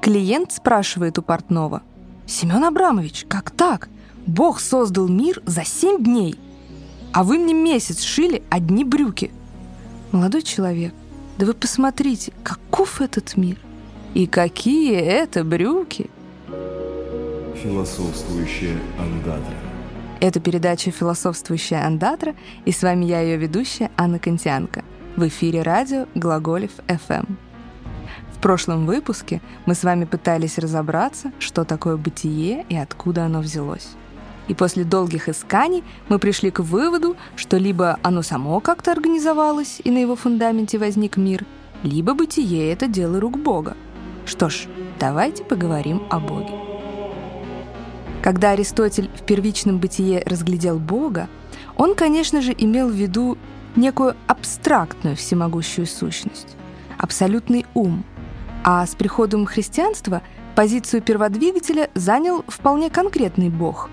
Клиент спрашивает у портного. «Семен Абрамович, как так? Бог создал мир за семь дней, а вы мне месяц шили одни брюки». Молодой человек, да вы посмотрите, каков этот мир и какие это брюки. Философствующая андатра. Это передача «Философствующая андатра», и с вами я, ее ведущая, Анна Контианко. В эфире радио «Глаголев FM. В прошлом выпуске мы с вами пытались разобраться, что такое бытие и откуда оно взялось. И после долгих исканий мы пришли к выводу, что либо оно само как-то организовалось, и на его фундаменте возник мир, либо бытие — это дело рук Бога. Что ж, давайте поговорим о Боге. Когда Аристотель в первичном бытие разглядел Бога, он, конечно же, имел в виду некую абстрактную всемогущую сущность, абсолютный ум. А с приходом христианства позицию перводвигателя занял вполне конкретный Бог.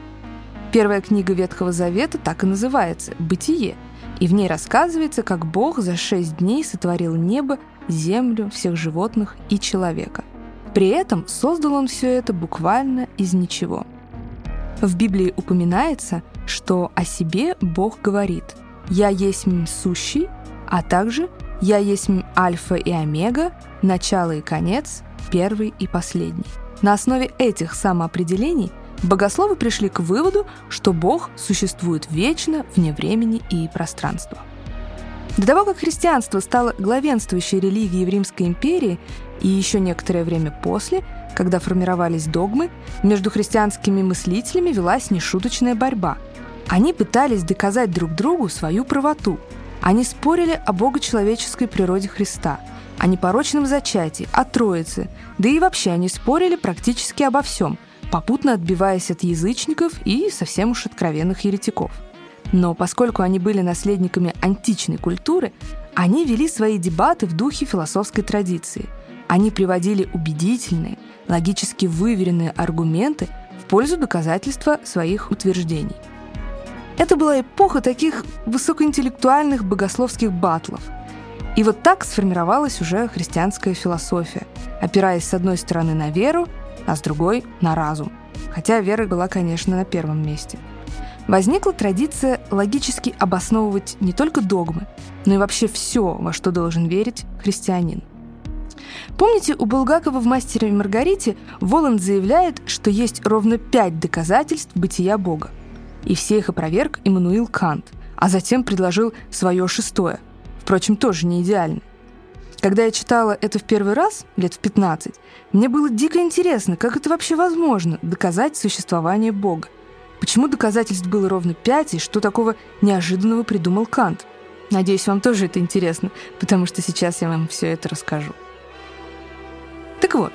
Первая книга Ветхого Завета так и называется «Бытие», и в ней рассказывается, как Бог за шесть дней сотворил небо, землю, всех животных и человека. При этом создал он все это буквально из ничего – в Библии упоминается, что о себе Бог говорит «Я есть сущий», а также «Я есть альфа и омега, начало и конец, первый и последний». На основе этих самоопределений богословы пришли к выводу, что Бог существует вечно, вне времени и пространства. До того, как христианство стало главенствующей религией в Римской империи и еще некоторое время после – когда формировались догмы, между христианскими мыслителями велась нешуточная борьба. Они пытались доказать друг другу свою правоту. Они спорили о богочеловеческой природе Христа, о непорочном зачатии, о Троице, да и вообще они спорили практически обо всем, попутно отбиваясь от язычников и совсем уж откровенных еретиков. Но поскольку они были наследниками античной культуры, они вели свои дебаты в духе философской традиции. Они приводили убедительные, логически выверенные аргументы в пользу доказательства своих утверждений. Это была эпоха таких высокоинтеллектуальных богословских батлов. И вот так сформировалась уже христианская философия, опираясь с одной стороны на веру, а с другой — на разум. Хотя вера была, конечно, на первом месте. Возникла традиция логически обосновывать не только догмы, но и вообще все, во что должен верить христианин — Помните, у Булгакова в «Мастере и Маргарите» Воланд заявляет, что есть ровно пять доказательств бытия Бога. И все их опроверг Иммануил Кант, а затем предложил свое шестое. Впрочем, тоже не идеально. Когда я читала это в первый раз, лет в 15, мне было дико интересно, как это вообще возможно, доказать существование Бога. Почему доказательств было ровно пять, и что такого неожиданного придумал Кант? Надеюсь, вам тоже это интересно, потому что сейчас я вам все это расскажу. Так вот,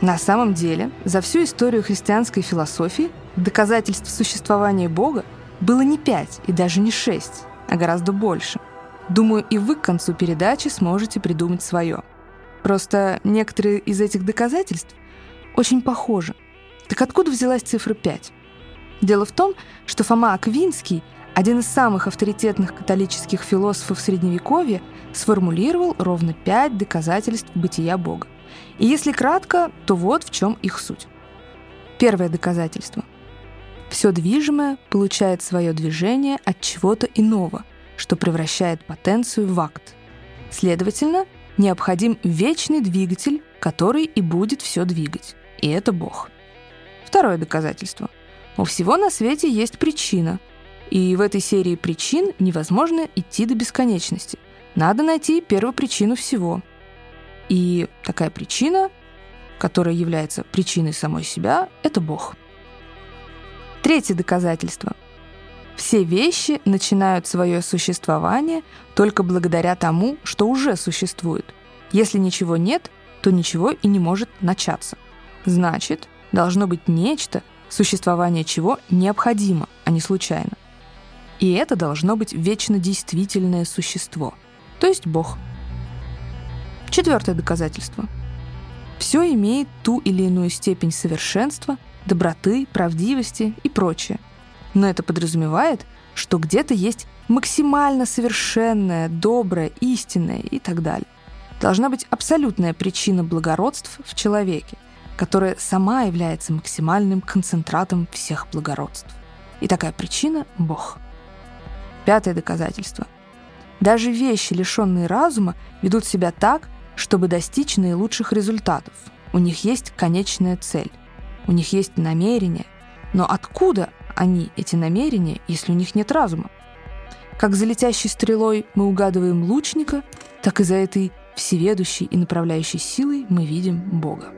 на самом деле, за всю историю христианской философии доказательств существования Бога было не пять и даже не шесть, а гораздо больше. Думаю, и вы к концу передачи сможете придумать свое. Просто некоторые из этих доказательств очень похожи. Так откуда взялась цифра 5? Дело в том, что Фома Аквинский, один из самых авторитетных католических философов Средневековья, сформулировал ровно пять доказательств бытия Бога. И если кратко, то вот в чем их суть. Первое доказательство. Все движимое получает свое движение от чего-то иного, что превращает потенцию в акт. Следовательно, необходим вечный двигатель, который и будет все двигать. И это Бог. Второе доказательство. У всего на свете есть причина. И в этой серии причин невозможно идти до бесконечности. Надо найти первопричину всего — и такая причина, которая является причиной самой себя, это Бог. Третье доказательство. Все вещи начинают свое существование только благодаря тому, что уже существует. Если ничего нет, то ничего и не может начаться. Значит, должно быть нечто, существование чего необходимо, а не случайно. И это должно быть вечно действительное существо, то есть Бог – Четвертое доказательство. Все имеет ту или иную степень совершенства, доброты, правдивости и прочее. Но это подразумевает, что где-то есть максимально совершенное, доброе, истинное и так далее. Должна быть абсолютная причина благородств в человеке. которая сама является максимальным концентратом всех благородств. И такая причина — Бог. Пятое доказательство. Даже вещи, лишенные разума, ведут себя так, чтобы достичь наилучших результатов. У них есть конечная цель, у них есть намерение. Но откуда они, эти намерения, если у них нет разума? Как за летящей стрелой мы угадываем лучника, так и за этой всеведущей и направляющей силой мы видим Бога.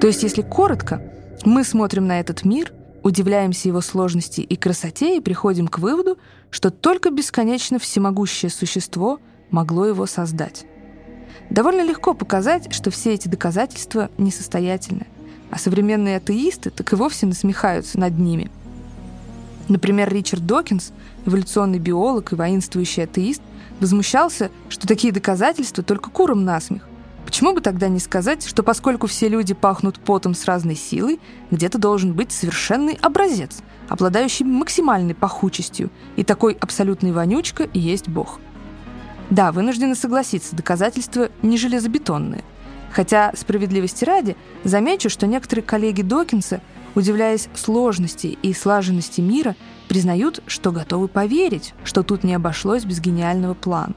То есть, если коротко, мы смотрим на этот мир, удивляемся его сложности и красоте и приходим к выводу, что только бесконечно всемогущее существо могло его создать. Довольно легко показать, что все эти доказательства несостоятельны, а современные атеисты так и вовсе насмехаются над ними. Например, Ричард Докинс, эволюционный биолог и воинствующий атеист, возмущался, что такие доказательства только курам насмех. Почему бы тогда не сказать, что поскольку все люди пахнут потом с разной силой, где-то должен быть совершенный образец, обладающий максимальной пахучестью, и такой абсолютный вонючка и есть Бог. Да, вынуждены согласиться, доказательства не железобетонные. Хотя, справедливости ради, замечу, что некоторые коллеги Докинса, удивляясь сложности и слаженности мира, признают, что готовы поверить, что тут не обошлось без гениального плана.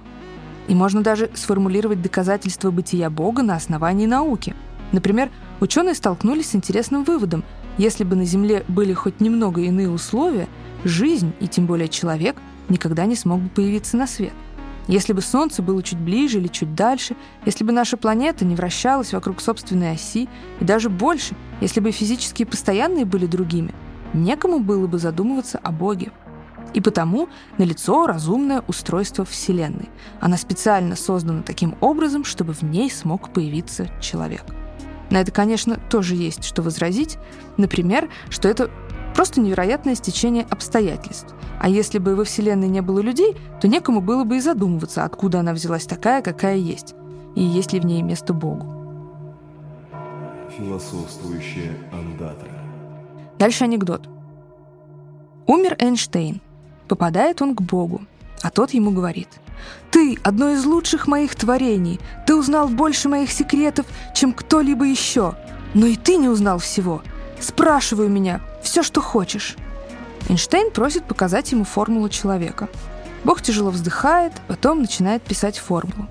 И можно даже сформулировать доказательства бытия Бога на основании науки. Например, ученые столкнулись с интересным выводом. Если бы на Земле были хоть немного иные условия, жизнь, и тем более человек, никогда не смог бы появиться на свет. Если бы Солнце было чуть ближе или чуть дальше, если бы наша планета не вращалась вокруг собственной оси, и даже больше, если бы физические постоянные были другими, некому было бы задумываться о Боге. И потому налицо разумное устройство Вселенной. Она специально создана таким образом, чтобы в ней смог появиться человек. На это, конечно, тоже есть что возразить. Например, что это просто невероятное стечение обстоятельств. А если бы во Вселенной не было людей, то некому было бы и задумываться, откуда она взялась такая, какая есть, и есть ли в ней место Богу. Философствующая андатра. Дальше анекдот. Умер Эйнштейн. Попадает он к Богу, а тот ему говорит, «Ты — одно из лучших моих творений, ты узнал больше моих секретов, чем кто-либо еще, но и ты не узнал всего. Спрашивай меня все, что хочешь». Эйнштейн просит показать ему формулу человека. Бог тяжело вздыхает, потом начинает писать формулу.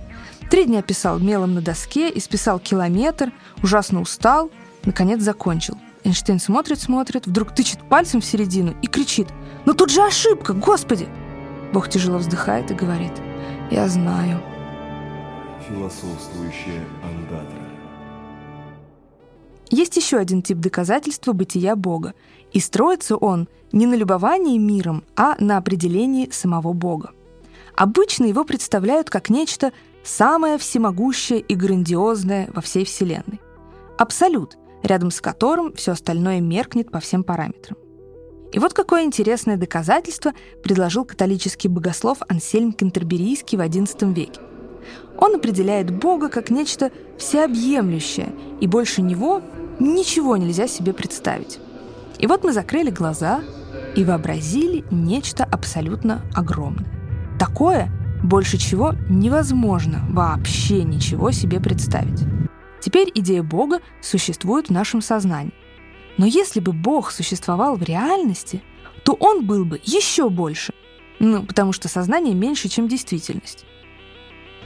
Три дня писал мелом на доске, исписал километр, ужасно устал, наконец закончил. Эйнштейн смотрит, смотрит, вдруг тычет пальцем в середину и кричит – но тут же ошибка, господи!» Бог тяжело вздыхает и говорит, «Я знаю». Философствующая андатра. Есть еще один тип доказательства бытия Бога, и строится он не на любовании миром, а на определении самого Бога. Обычно его представляют как нечто самое всемогущее и грандиозное во всей Вселенной. Абсолют, рядом с которым все остальное меркнет по всем параметрам. И вот какое интересное доказательство предложил католический богослов Ансельм Кентерберийский в XI веке. Он определяет Бога как нечто всеобъемлющее, и больше него ничего нельзя себе представить. И вот мы закрыли глаза и вообразили нечто абсолютно огромное. Такое, больше чего невозможно вообще ничего себе представить. Теперь идея Бога существует в нашем сознании. Но если бы Бог существовал в реальности, то он был бы еще больше. Ну, потому что сознание меньше, чем действительность.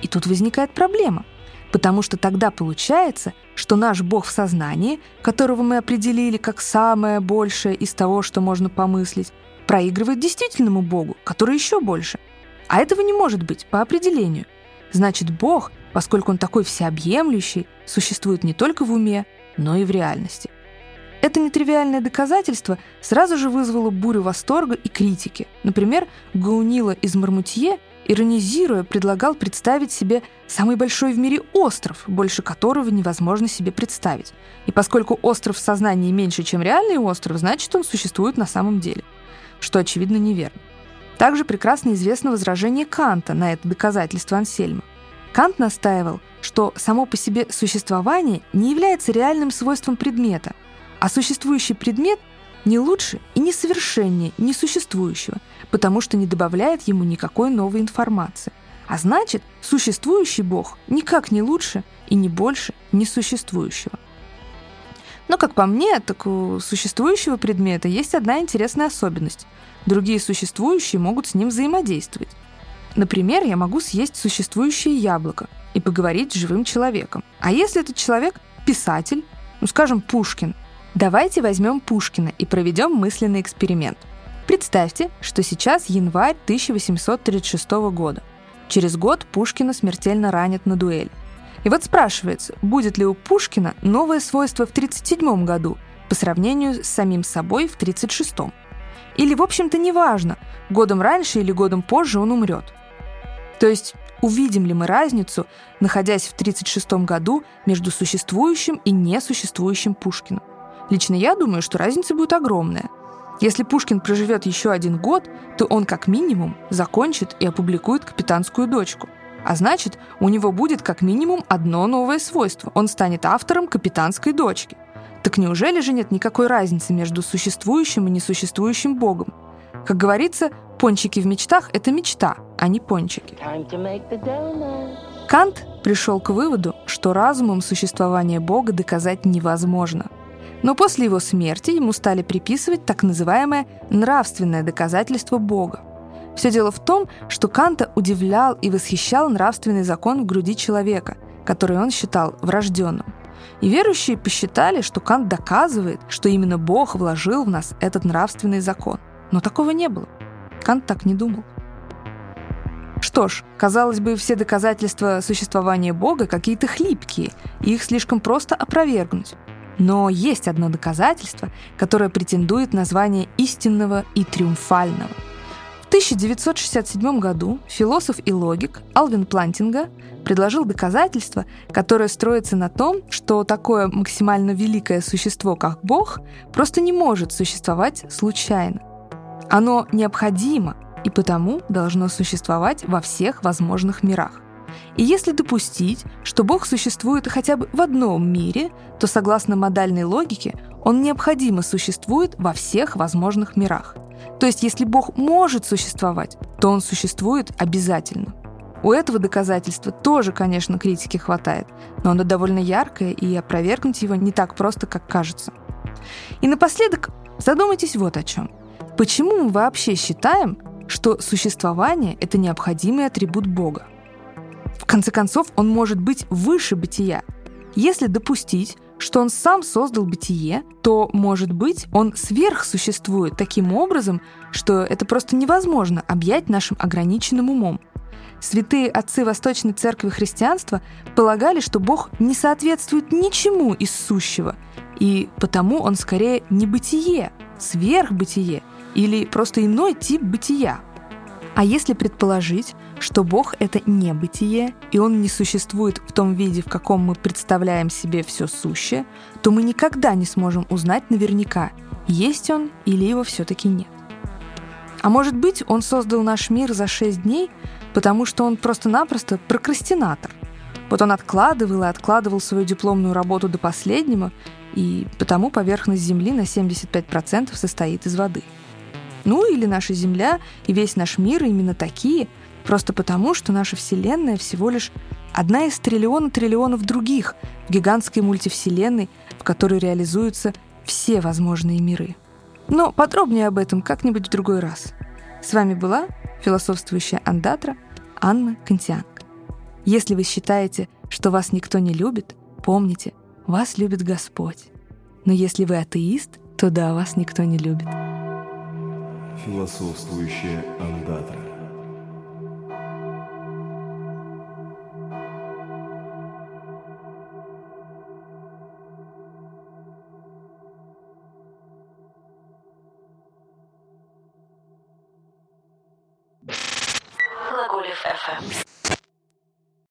И тут возникает проблема, потому что тогда получается, что наш Бог в сознании, которого мы определили как самое большее из того, что можно помыслить, проигрывает действительному Богу, который еще больше. А этого не может быть по определению. Значит, Бог, поскольку он такой всеобъемлющий, существует не только в уме, но и в реальности. Это нетривиальное доказательство сразу же вызвало бурю восторга и критики. Например, Гаунила из Мармутье, иронизируя, предлагал представить себе самый большой в мире остров, больше которого невозможно себе представить. И поскольку остров в сознании меньше, чем реальный остров, значит, он существует на самом деле. Что, очевидно, неверно. Также прекрасно известно возражение Канта на это доказательство Ансельма. Кант настаивал, что само по себе существование не является реальным свойством предмета, а существующий предмет не лучше и не совершеннее несуществующего, потому что не добавляет ему никакой новой информации. А значит, существующий Бог никак не лучше и не больше несуществующего. Но, как по мне, так у существующего предмета есть одна интересная особенность. Другие существующие могут с ним взаимодействовать. Например, я могу съесть существующее яблоко и поговорить с живым человеком. А если этот человек – писатель, ну, скажем, Пушкин, давайте возьмем Пушкина и проведем мысленный эксперимент. Представьте, что сейчас январь 1836 года. Через год Пушкина смертельно ранят на дуэль. И вот спрашивается, будет ли у Пушкина новое свойство в 1937 году по сравнению с самим собой в 1936. Или, в общем-то, неважно, годом раньше или годом позже он умрет. То есть увидим ли мы разницу, находясь в 1936 году между существующим и несуществующим Пушкиным? Лично я думаю, что разница будет огромная. Если Пушкин проживет еще один год, то он как минимум закончит и опубликует «Капитанскую дочку». А значит, у него будет как минимум одно новое свойство. Он станет автором «Капитанской дочки». Так неужели же нет никакой разницы между существующим и несуществующим Богом? Как говорится, пончики в мечтах — это мечта, а не пончики. Кант пришел к выводу, что разумом существование Бога доказать невозможно. Но после его смерти ему стали приписывать так называемое нравственное доказательство Бога. Все дело в том, что Канта удивлял и восхищал нравственный закон в груди человека, который он считал врожденным. И верующие посчитали, что Кант доказывает, что именно Бог вложил в нас этот нравственный закон. Но такого не было. Кант так не думал. Что ж, казалось бы, все доказательства существования Бога какие-то хлипкие, и их слишком просто опровергнуть. Но есть одно доказательство, которое претендует на звание истинного и триумфального. В 1967 году философ и логик Алвин Плантинга предложил доказательство, которое строится на том, что такое максимально великое существо, как Бог, просто не может существовать случайно. Оно необходимо и потому должно существовать во всех возможных мирах. И если допустить, что Бог существует хотя бы в одном мире, то согласно модальной логике он необходимо существует во всех возможных мирах. То есть если Бог может существовать, то он существует обязательно. У этого доказательства тоже, конечно, критики хватает, но оно довольно яркое, и опровергнуть его не так просто, как кажется. И напоследок задумайтесь вот о чем. Почему мы вообще считаем, что существование — это необходимый атрибут Бога? В конце концов, он может быть выше бытия. Если допустить, что он сам создал бытие, то, может быть, он сверхсуществует таким образом, что это просто невозможно объять нашим ограниченным умом — Святые отцы Восточной Церкви Христианства полагали, что Бог не соответствует ничему из сущего, и потому он скорее не бытие, сверхбытие или просто иной тип бытия. А если предположить, что Бог — это не бытие, и Он не существует в том виде, в каком мы представляем себе все сущее, то мы никогда не сможем узнать наверняка, есть Он или его все-таки нет. А может быть, Он создал наш мир за шесть дней, потому что он просто-напросто прокрастинатор. Вот он откладывал и откладывал свою дипломную работу до последнего, и потому поверхность Земли на 75% состоит из воды. Ну или наша Земля и весь наш мир именно такие, просто потому, что наша Вселенная всего лишь одна из триллиона триллионов других в гигантской мультивселенной, в которой реализуются все возможные миры. Но подробнее об этом как-нибудь в другой раз. С вами была философствующая андатра Анна Кантианка. Если вы считаете, что вас никто не любит, помните, вас любит Господь. Но если вы атеист, то да, вас никто не любит. Философствующая андатра.